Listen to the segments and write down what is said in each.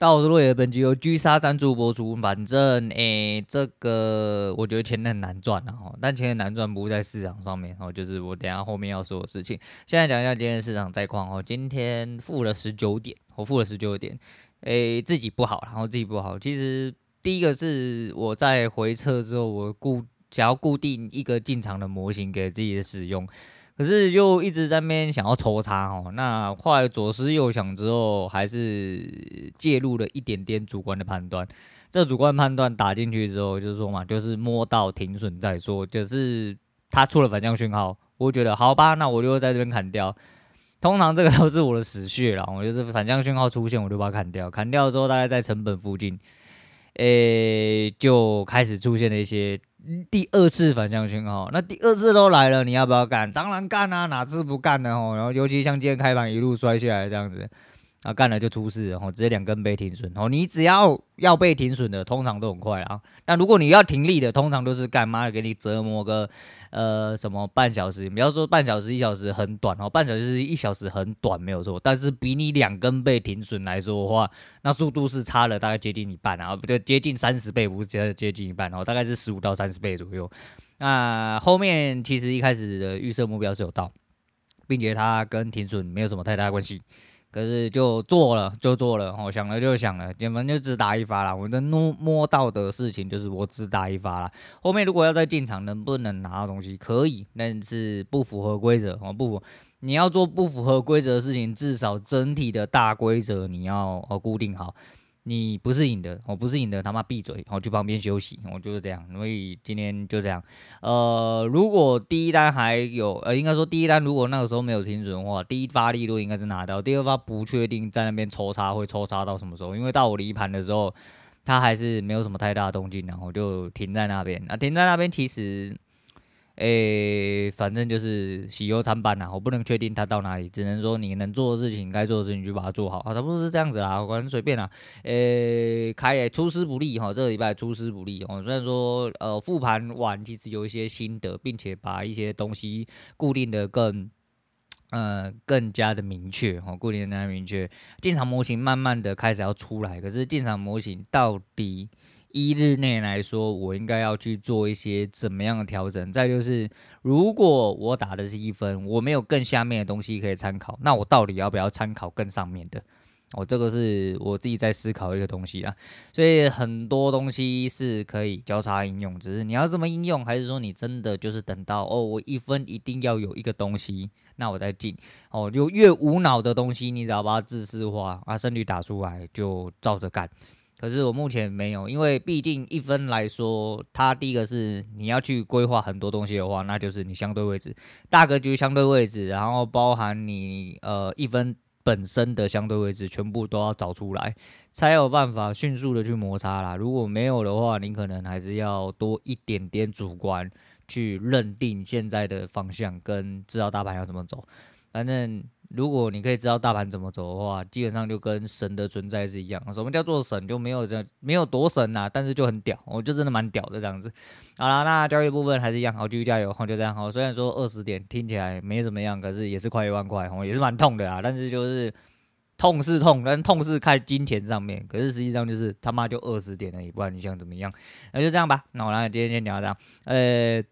到时落叶本集由 G 杀赞助播出。反正诶、欸，这个我觉得钱很难赚啊，但钱很难赚不在市场上面哦，就是我等下后面要说的事情。现在讲一下今天市场概况哦，今天负了十九点，我负了十九点，诶、自己不好，然后自己不好。其实第一个是我在回撤之后，我固想要固定一个进场的模型给自己的使用。可是又一直在那边想要抽插哦，那后来左思右想之后，还是介入了一点点主观的判断。这主观判断打进去之后，就是说嘛，就是摸到停损再说，就是他出了反向讯号，我觉得好吧，那我就在这边砍掉。通常这个都是我的死穴了，我就是反向讯号出现，我就把它砍掉。砍掉之后，大概在成本附近，诶、就开始出现了一些。第二次反向信号，那第二次都来了，你要不要干？当然干啊，哪次不干呢？吼，然后尤其像今天开盘一路摔下来这样子。啊，干了就出事，然后直接两根被停损。哦，你只要要被停损的，通常都很快啊。但如果你要停利的，通常都是干嘛？给你折磨个呃什么半小时？不要说半小时、一小时很短哦，半小时、一小时很短没有错。但是比你两根被停损来说的话，那速度是差了大概接近一半啊，不对，接近三十倍，不是接接近一半哦，大概是十五到三十倍左右。那后面其实一开始的预设目标是有到，并且它跟停损没有什么太大关系。可是就做了，就做了，我想了就想了，反正就只打一发了。我能摸摸到的事情就是我只打一发了。后面如果要再进场，能不能拿到东西？可以，但是不符合规则哦，不符。你要做不符合规则的事情，至少整体的大规则你要哦固定好。你不是赢的，我不是赢的，他妈闭嘴，我去旁边休息，我就是这样。所以今天就这样。呃，如果第一单还有，呃，应该说第一单如果那个时候没有停损的话，第一发利润应该是拿到，第二发不确定在那边抽插会抽插到什么时候，因为到我离盘的时候，它还是没有什么太大动静，然后就停在那边。啊停在那边其实。诶、反正就是喜忧参半呐，我不能确定他到哪里，只能说你能做的事情，该做的事情就把它做好啊，差不多是这样子啦，反正随便啦。诶、欸，开也出师不利哈，这个礼拜出师不利哦。虽然说呃复盘完其实有一些心得，并且把一些东西固定的更呃更加的明确哦，固定的更加明确，进场模型慢慢的开始要出来，可是进场模型到底？一日内来说，我应该要去做一些怎么样的调整？再就是，如果我打的是一分，我没有更下面的东西可以参考，那我到底要不要参考更上面的？哦，这个是我自己在思考一个东西啦。所以很多东西是可以交叉应用，只是你要这么应用，还是说你真的就是等到哦，我一分一定要有一个东西，那我再进。哦，就越无脑的东西，你只要把它自私化，啊，胜率打出来就照着干。可是我目前没有，因为毕竟一分来说，它第一个是你要去规划很多东西的话，那就是你相对位置大格局相对位置，然后包含你呃一分本身的相对位置，全部都要找出来，才有办法迅速的去摩擦啦。如果没有的话，你可能还是要多一点点主观去认定现在的方向，跟知道大盘要怎么走，反正。如果你可以知道大盘怎么走的话，基本上就跟神的存在是一样。什么叫做神？就没有这没有多神呐，但是就很屌，我就真的蛮屌的这样子。好啦，那交易部分还是一样，好，继续加油，好，就这样。好，虽然说二十点听起来没怎么样，可是也是快一万块，我也是蛮痛的啦。但是就是痛是痛，但痛是看金钱上面，可是实际上就是他妈就二十点而已，不然你想怎么样？那就这样吧。那我来今天先聊到这样，呃。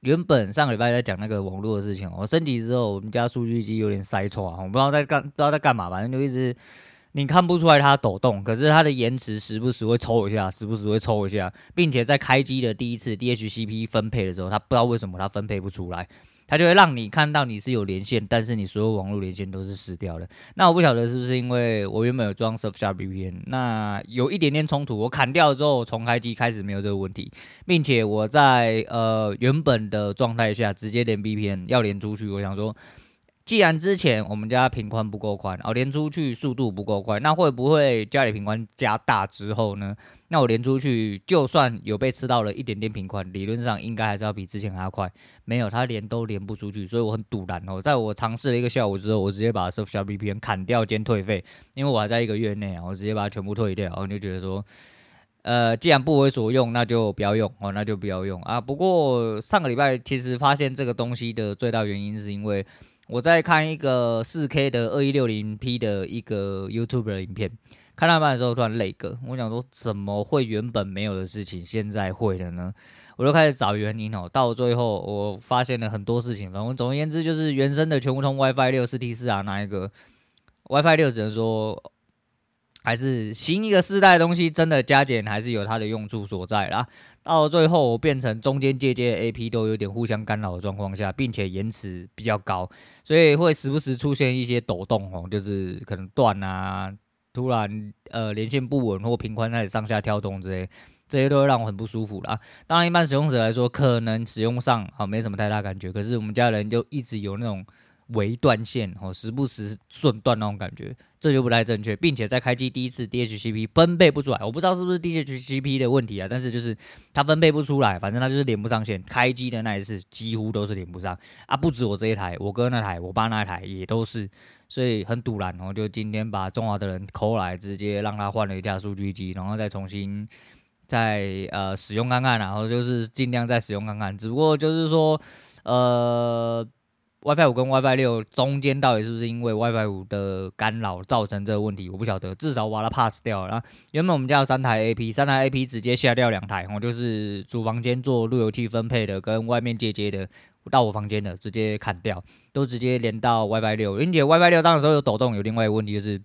原本上个礼拜在讲那个网络的事情，我升级之后，我们家数据机有点塞错啊，我不知道在干，不知道在干嘛，反正就一直你看不出来它抖动，可是它的延迟时不时会抽一下，时不时会抽一下，并且在开机的第一次 DHCP 分配的时候，它不知道为什么它分配不出来。它就会让你看到你是有连线，但是你所有网络连线都是死掉的。那我不晓得是不是因为我原本有装 Surfshark VPN，那有一点点冲突，我砍掉了之后重开机开始没有这个问题，并且我在呃原本的状态下直接连 VPN 要连出去，我想说。既然之前我们家频宽不够宽，哦，连出去速度不够快，那会不会家里频宽加大之后呢？那我连出去就算有被吃到了一点点频宽，理论上应该还是要比之前还要快。没有，它连都连不出去，所以我很赌烂哦。在我尝试了一个下午之后，我直接把 Surfshark VPN 砍掉兼退费，因为我还在一个月内啊，我直接把它全部退掉，然后就觉得说，呃，既然不为所用，那就不要用哦，那就不要用啊。不过上个礼拜其实发现这个东西的最大原因是因为。我在看一个四 K 的二一六零 P 的一个 YouTube 的影片，看到一半的时候突然累个，我想说怎么会原本没有的事情现在会了呢？我就开始找原因哦，到最后我发现了很多事情。反正总而言之就是原生的全屋通 WiFi 六四 T 四啊，那一个 WiFi 六只能说。还是新一个世代的东西，真的加减还是有它的用处所在啦。到了最后，我变成中间接接的 AP 都有点互相干扰的状况下，并且延迟比较高，所以会时不时出现一些抖动哦，就是可能断啊，突然呃连线不稳或频宽开始上下跳动之类，这些都会让我很不舒服啦。当然，一般使用者来说，可能使用上啊没什么太大感觉，可是我们家人就一直有那种。微断线哦，时不时顺断那种感觉，这就不太正确，并且在开机第一次 DHCP 分配不出来，我不知道是不是 DHCP 的问题啊，但是就是它分配不出来，反正它就是连不上线，开机的那一次几乎都是连不上啊，不止我这一台，我哥那台，我爸那台也都是，所以很赌烂哦，就今天把中华的人抠来，直接让他换了一架数据机，然后再重新再呃使用看看，然后就是尽量再使用看看，只不过就是说呃。WiFi 五跟 WiFi 六中间到底是不是因为 WiFi 五的干扰造成这个问题？我不晓得，至少我把它 pass 掉了。原本我们家有三台 AP，三台 AP 直接下掉两台，我就是主房间做路由器分配的，跟外面接接的到我房间的直接砍掉，都直接连到 WiFi 六。并且 WiFi 六当时候有抖动，有另外一个问题就是。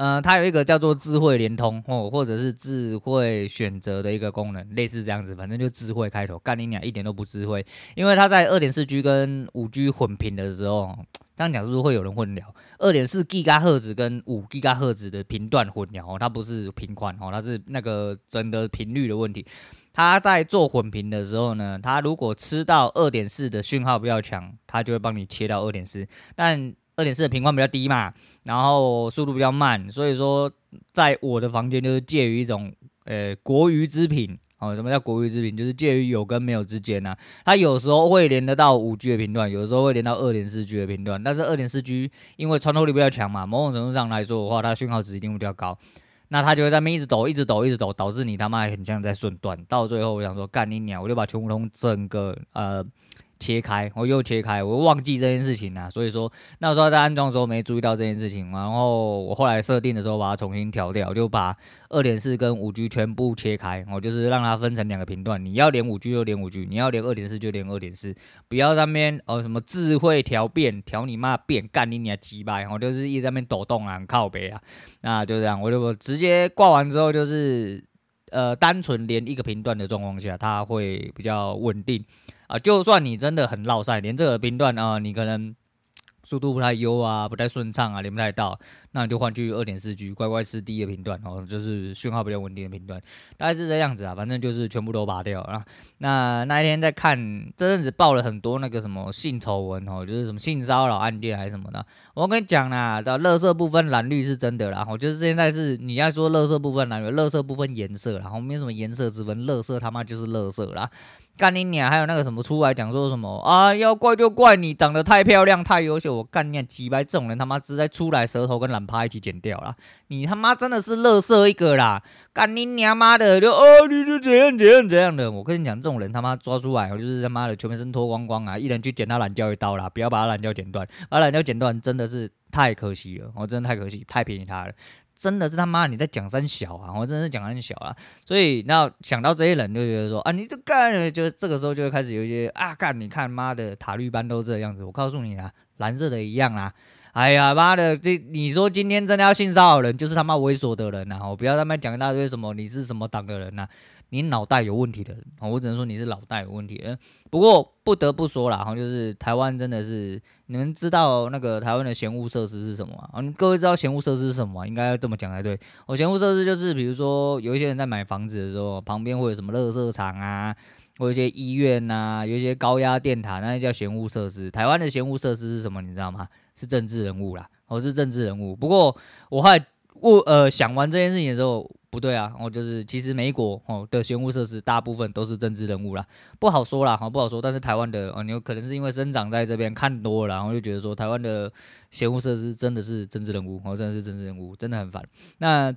呃，它有一个叫做智慧联通哦，或者是智慧选择的一个功能，类似这样子，反正就智慧开头，干你娘一点都不智慧，因为它在二点四 G 跟五 G 混频的时候，这样讲是不是会有人混淆？二点四 G 赫兹跟五 G 赫兹的频段混淆，它不是频宽哦，它是那个真的频率的问题。它在做混频的时候呢，它如果吃到二点四的讯号比较强，它就会帮你切到二点四，但。二点四的频宽比较低嘛，然后速度比较慢，所以说在我的房间就是介于一种呃国余之品哦。什么叫国余之品？就是介于有跟没有之间呐、它有时候会连得到五 G 的频段，有时候会连到二点四 G 的频段。但是二点四 G 因为穿透力比较强嘛，某种程度上来说的话，它讯号值一定会比较高。那它就会在那边一直抖，一直抖，一直抖，导致你他妈很像在顺断。到最后我想说干你鸟，我就把全屋通整个呃。切开，我又切开，我忘记这件事情了，所以说那时候在安装的时候没注意到这件事情，然后我后来设定的时候把它重新调掉，就把二点四跟五 G 全部切开，我就是让它分成两个频段，你要连五 G 就连五 G，你要连二点四就连二点四，不要上面哦什么智慧调变调你妈变干你娘鸡巴，我就是一直在那边抖动啊，很靠北啊，那就这样，我就直接挂完之后就是呃单纯连一个频段的状况下，它会比较稳定。啊，就算你真的很绕赛，连这个频段啊，你可能速度不太优啊，不太顺畅啊，连不太到，那你就换去二点四 G，乖乖吃低的频段哦，就是讯号比较稳定的频段，大概是这样子啊，反正就是全部都拔掉了。那那一天在看这阵子爆了很多那个什么性丑闻哦，就是什么性骚扰案件还是什么的。我跟你讲啦，的乐色不分蓝绿是真的啦，我就是现在是你要说乐色不分蓝绿，乐色不分颜色啦，然后没什么颜色之分，乐色他妈就是乐色啦。干你娘！还有那个什么出来讲说什么啊？要怪就怪你长得太漂亮、太优秀。我干你娘鸡掰！这种人他妈直接出来，舌头跟蓝懒趴一起剪掉了。你他妈真的是乐色一个啦！干你娘妈的！就哦，你就怎样怎样怎样的。我跟你讲，这种人他妈抓出来，我就是他妈的全身脱光光啊！一人去剪他懒觉一刀啦！不要把他懒觉剪断，把懒觉剪断真的是太可惜了。我真的太可惜，太便宜他了。真的是他妈你在讲三小啊！我真的是讲三小啊！所以那想到这些人就觉得说啊，你这干，就这个时候就会开始有一些啊干，你看妈的塔绿班都这样子。我告诉你啊，蓝色的一样啦。哎呀妈的，这你说今天真的要性骚扰人，就是他妈猥琐的人呐！我不要他妈讲一大堆什么你是什么党的人呐。你脑袋有问题的人，我只能说你是脑袋有问题的。不过不得不说啦，哈，就是台湾真的是，你们知道那个台湾的嫌恶设施是什么吗？各位知道嫌恶设施是什么？应该要这么讲才对。我嫌恶设施就是，比如说有一些人在买房子的时候，旁边会有什么垃圾场啊，或一些医院呐、有一些高压电塔，那些叫嫌恶设施。台湾的嫌恶设施是什么？你知道吗？是政治人物啦，我是政治人物。不过我还我呃想完这件事情的时候。不对啊，我就是其实美国哦的嫌恶设施大部分都是政治人物啦，不好说啦，哈不好说。但是台湾的哦，你有可能是因为生长在这边看多了，然后就觉得说台湾的嫌恶设施真的是政治人物，哦真的是政治人物，真的很烦。那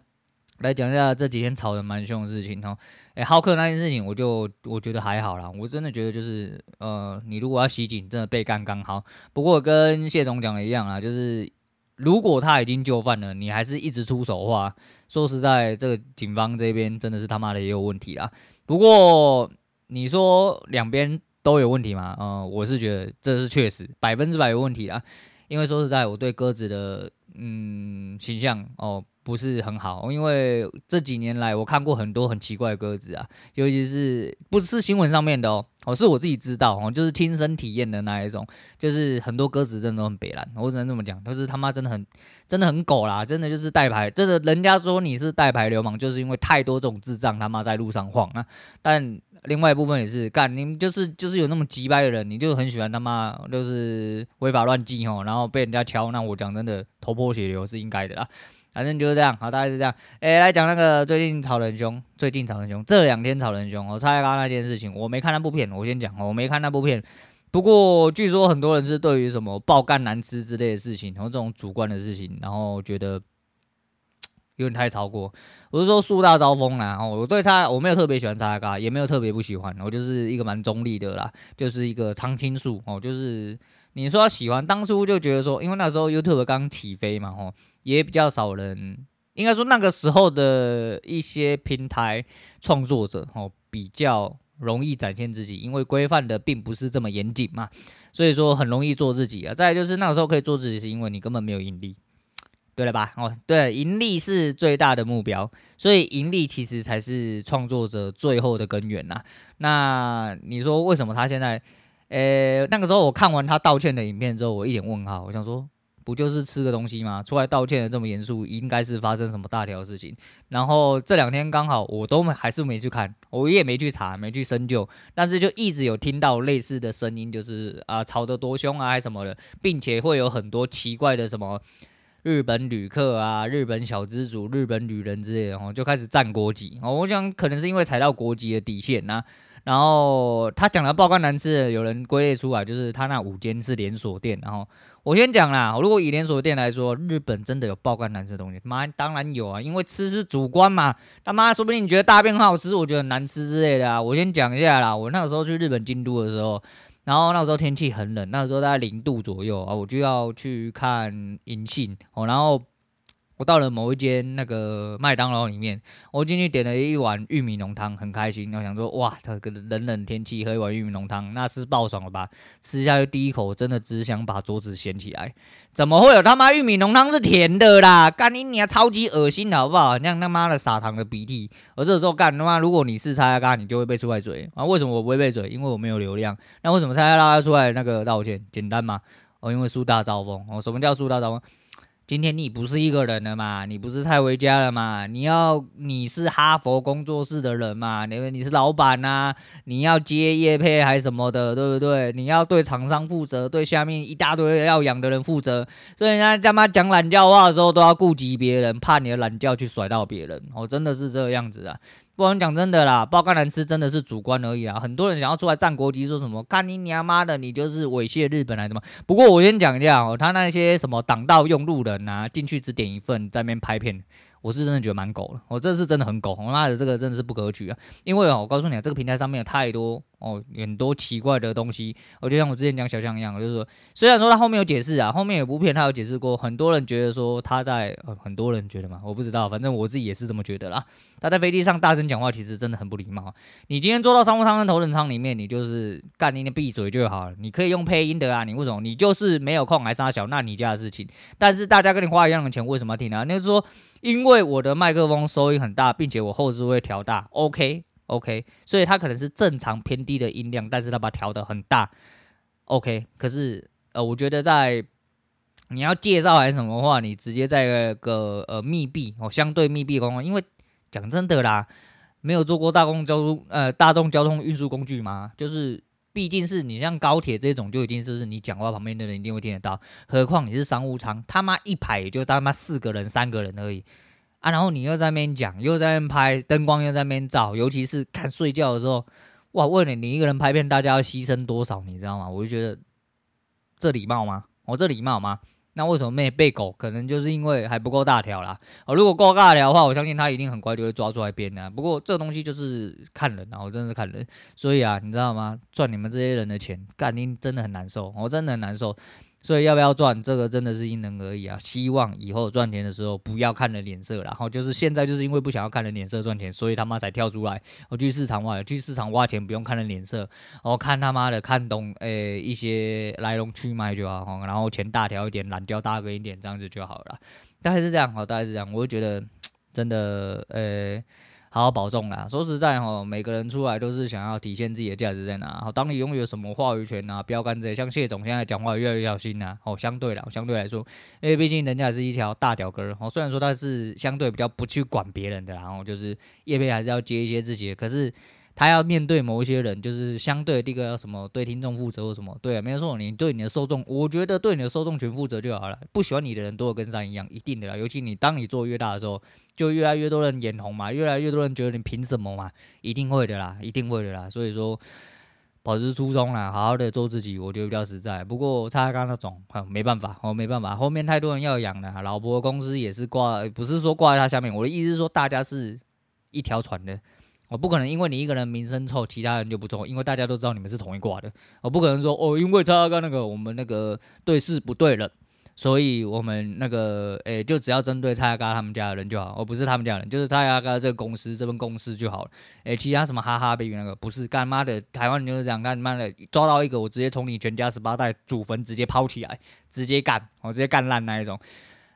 来讲一下这几天吵得蛮凶的事情哦，哎，浩克那件事情我就我觉得还好啦，我真的觉得就是呃，你如果要袭警，真的被干刚好。不过跟谢总讲的一样啊，就是。如果他已经就范了，你还是一直出手的话，说实在，这个警方这边真的是他妈的也有问题啦。不过你说两边都有问题吗？嗯，我是觉得这是确实百分之百有问题啦。因为说实在，我对鸽子的嗯形象哦。不是很好，因为这几年来我看过很多很奇怪的鸽子啊，尤其是不是新闻上面的哦，哦是我自己知道哦，就是亲身体验的那一种，就是很多鸽子真的都很北烂，我只能这么讲，就是他妈真的很真的很狗啦，真的就是带牌，就是人家说你是带牌流氓，就是因为太多这种智障他妈在路上晃啊，但另外一部分也是干，你们就是就是有那么鸡掰的人，你就很喜欢他妈就是违法乱纪哦，然后被人家敲，那我讲真的头破血流是应该的啦。反正就是这样，好，大概是这样。哎、来讲那个最近炒得很凶，最近炒得很凶，这两天炒得很凶。我蔡阿刚那件事情，我没看那部片，我先讲，我没看那部片。不过据说很多人是对于什么爆肝难吃之类的事情，然后这种主观的事情，然后觉得有点太超过。我是说树大招风啦，哦，我对蔡我没有特别喜欢蔡阿嘎，也没有特别不喜欢，我就是一个蛮中立的啦，就是一个常青树哦，就是你说喜欢，当初就觉得说，因为那时候 YouTube 刚起飞嘛，吼。也比较少人，应该说那个时候的一些平台创作者哦，比较容易展现自己，因为规范的并不是这么严谨嘛，所以说很容易做自己啊。再就是那个时候可以做自己，是因为你根本没有盈利，对了吧？哦，对，盈利是最大的目标，所以盈利其实才是创作者最后的根源呐。那你说为什么他现在，呃，那个时候我看完他道歉的影片之后，我一脸问号，我想说。不就是吃个东西吗？出来道歉的这么严肃，应该是发生什么大条事情。然后这两天刚好我都还是没去看，我也没去查，没去深究，但是就一直有听到类似的声音，就是啊吵得多凶啊，什么的，并且会有很多奇怪的什么日本旅客啊、日本小资族、日本旅人之类的，哦，就开始战国籍。哦，我想可能是因为踩到国籍的底线呐。然后他讲的爆肝难吃的，有人归类出来，就是他那五间是连锁店，然后。我先讲啦，如果以连锁店来说，日本真的有爆肝难吃的东西？妈，当然有啊，因为吃是主观嘛。他妈，说不定你觉得大便很好吃，我觉得难吃之类的啊。我先讲一下啦，我那个时候去日本京都的时候，然后那时候天气很冷，那时候大概零度左右啊，我就要去看银杏哦，然后。我到了某一间那个麦当劳里面，我进去点了一碗玉米浓汤，很开心。我想说，哇，这个冷冷天气喝一碗玉米浓汤，那是爆爽了吧？吃下去第一口，真的只想把桌子掀起来。怎么会有他妈玉米浓汤是甜的啦？干你娘，超级恶心的，好不好？像他妈的撒糖的鼻涕。而这时候干他妈，如果你是蔡阿嘎，你就会被出来嘴啊？为什么我不会被嘴？因为我没有流量。那为什么蔡阿嘎出来那个道歉？简单吗？哦，因为树大招风。哦，什么叫树大招风？今天你不是一个人了嘛？你不是蔡维嘉了嘛？你要你是哈佛工作室的人嘛？因为你是老板呐、你要接业配还是什么的，对不对？你要对厂商负责，对下面一大堆要养的人负责，所以人家他妈讲懒觉话的时候都要顾及别人，怕你的懒觉去甩到别人。哦，真的是这个样子啊。不然讲真的啦，爆肝难吃真的是主观而已啊。很多人想要出来战国籍，说什么看你娘妈的，你就是猥亵日本来的嘛。不过我先讲一下哦，他那些什么挡道用路人啊，进去只点一份，在那边拍片。我是真的觉得蛮狗的，我这是真的很狗，我妈的这个真的是不可取啊！因为哦，我告诉你啊，这个平台上面有太多哦，很多奇怪的东西。我就像我之前讲小象一样，就是说，虽然说他后面有解释啊，后面有部片他有解释过，很多人觉得说他在，呃，很多人觉得嘛，我不知道，反正我自己也是这么觉得啦。他在飞机上大声讲话，其实真的很不礼貌。你今天坐到商务舱跟头等舱里面，你就是干你的闭嘴就好了。你可以用配音的啊，你为什么？你就是没有空还杀小，那你家的事情。但是大家跟你花一样的钱，为什么要听啊？那就是说。因为我的麦克风收音很大，并且我后置会调大，OK OK，所以它可能是正常偏低的音量，但是它把它调的很大，OK。可是呃，我觉得在你要介绍还是什么话，你直接在一个呃密闭哦相对密闭空间，因为讲真的啦，没有坐过大公交通呃大众交通运输工具嘛，就是。毕竟是你像高铁这种，就已经是是你讲话旁边的人一定会听得到，何况你是商务舱，他妈一排也就他妈四个人、三个人而已啊！然后你又在那边讲，又在那边拍，灯光又在那边照，尤其是看睡觉的时候，哇！问你，你一个人拍片，大家要牺牲多少，你知道吗？我就觉得这礼貌吗？我、这礼貌吗？那为什么没被狗？可能就是因为还不够大条啦。哦，如果够大条的话，我相信他一定很快就会抓出来编的。不过这东西就是看人啊，我真的是看人。所以啊，你知道吗？赚你们这些人的钱，干你真的很难受，我真的很难受。所以要不要赚，这个真的是因人而异啊。希望以后赚钱的时候不要看人脸色，然后就是现在就是因为不想要看人脸色赚钱，所以他妈才跳出来。我去市场挖，去市场挖钱不用看人脸色，我看他妈的看懂诶、一些来龙去脉就好，然后钱大条一点，懒觉大个一点，这样子就好了。大概是这样，好，大概是这样。我就觉得真的诶。欸好好保重啦！说实在哈，每个人出来都是想要体现自己的价值在哪。好，当你拥有什么话语权啊、标杆这些，像谢总现在讲话越来越小心啦。哦，相对啦，相对来说，因为毕竟人家是一条大屌哥。哦，虽然说他是相对比较不去管别人的，然后就是叶贝还是要接一些自己的，可是。他要面对某一些人，就是相对的这个要什么对听众负责或什么，对啊，没有错，你对你的受众，我觉得对你的受众全负责就好了。不喜欢你的人多的跟山一样，一定的啦。尤其你当你做越大的时候，就越来越多人眼红嘛，越来越多人觉得你凭什么嘛，一定会的啦，一定会的啦。所以说，保持初衷啦，好好的做自己，我觉得比较实在。不过他刚刚那种，没办法，我没办法，后面太多人要养了，老婆公司也是挂，不是说挂在他下面，我的意思是说，大家是一条船的。我不可能因为你一个人名声臭，其他人就不臭，因为大家都知道你们是同一挂的。我不可能说哦，因为他跟那个我们那个对事不对人，所以我们那个诶、就只要针对蔡阿嘎他们家的人就好，而不是他们家人，就是蔡阿嘎这个公司这份公司就好了。诶、其他什么哈哈 baby 那个不是干妈的，台湾人就是这样干妈的，抓到一个我直接从你全家十八代祖坟直接抛起来，直接干，我直接干烂那一种。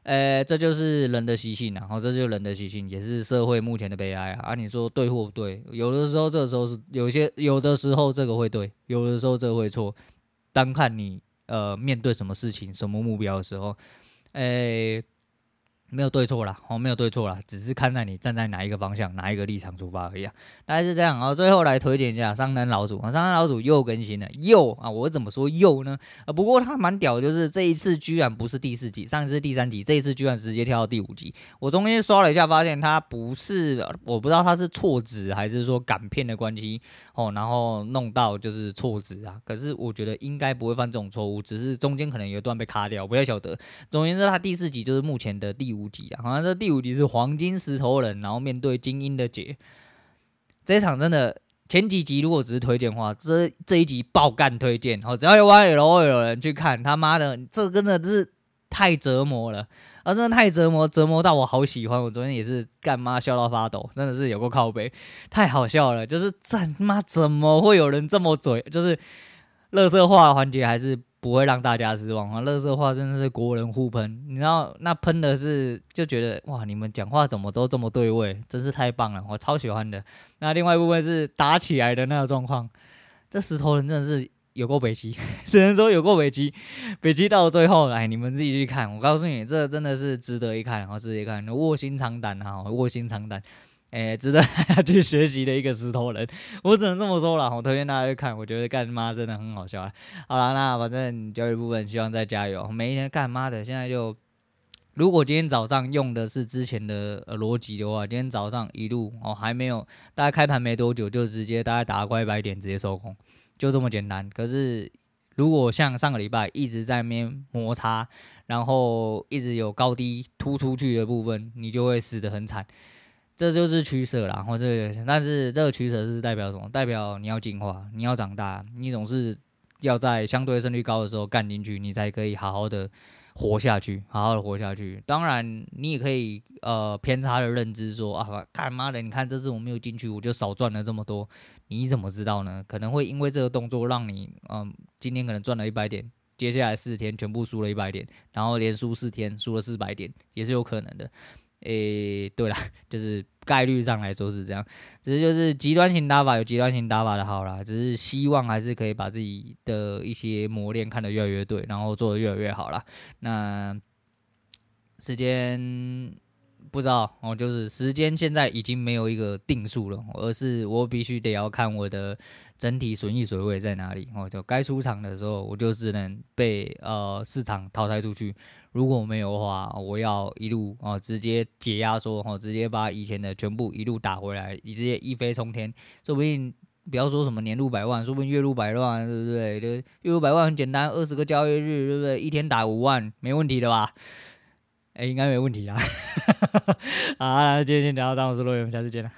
呃，这就是人的习性，然后这就是人的习性，也是社会目前的悲哀啊！啊，你说对或不对？有的时候，这个时候是有些，有的时候这个会对，有的时候这个会错，单看你呃面对什么事情、什么目标的时候，诶。没有对错啦，哦，没有对错啦，只是看在你站在哪一个方向、哪一个立场出发而已啊。大概是这样啊。最后来推荐一下商男老祖啊，商男老祖又更新了，又啊，我怎么说又呢？啊，不过他蛮屌，就是这一次居然不是第四集，上一次第三集，这一次居然直接跳到第五集。我中间刷了一下，发现他不是，我不知道他是错指还是说赶片的关系哦，然后弄到就是错指啊。可是我觉得应该不会犯这种错误，只是中间可能有一段被卡掉，不太晓得。总言之，他第四集就是目前的第五五。集啊，好像这第五集是黄金石头人，然后面对精英的姐，这一场真的前几集如果只是推荐的话，这这一集爆干推荐哦！只要有玩 LOL 的人去看，他妈的这真的是太折磨了，啊，真的太折磨，折磨到我好喜欢。我昨天也是干妈笑到发抖，真的是有个靠背，太好笑了。就是这妈怎么会有人这么嘴？就是垃圾话环节还是。不会让大家失望啊！垃圾话真的是国人互喷，你知道那喷的是就觉得哇，你们讲话怎么都这么对味，真是太棒了，我超喜欢的。那另外一部分是打起来的那个状况，这石头人真的是有够北极，只能说有够北极，北极到最后哎，你们自己去看，我告诉你，这真的是值得一看，然后值得一看，卧薪尝胆啊，卧薪尝胆。诶、值得大家去学习的一个石头人，我只能这么说了。我推荐大家去看，我觉得干妈真的很好笑。好了，那反正交易部分希望再加油。每一天干妈的，现在就如果今天早上用的是之前的逻辑的话，今天早上一路哦还没有，大概开盘没多久就直接大概打个乖白点直接收工，就这么简单。可是如果像上个礼拜一直在那边摩擦，然后一直有高低突出去的部分，你就会死得很惨。这就是取舍啦，或者，但是这个取舍是代表什么？代表你要进化，你要长大，你总是要在相对胜率高的时候干进去，你才可以好好的活下去，好好的活下去。当然，你也可以呃偏差的认知说啊，干妈的，你看这次我没有进去，我就少赚了这么多，你怎么知道呢？可能会因为这个动作让你嗯、今天可能赚了一百点，接下来四天全部输了一百点，然后连输四天输了四百点，也是有可能的。诶、对了，就是概率上来说是这样，只是就是极端型打法有极端型打法的好啦，只是希望还是可以把自己的一些磨练看得越来越对，然后做得越来越好啦。那时间不知道哦，就是时间现在已经没有一个定数了，而是我必须得要看我的整体损益水位在哪里哦，就该出场的时候，我就只能被呃市场淘汰出去。如果没有的话，我要一路哦，直接解压缩哦，直接把以前的全部一路打回来，你直接一飞冲天。说不定不要说什么年入百万，说不定月入百万，对不对？月入百万很简单，二十个交易日，对不对？一天打五万，没问题的吧？哎，应该没问题啊。好，那今天先聊到这，我是罗永，我们下次见了。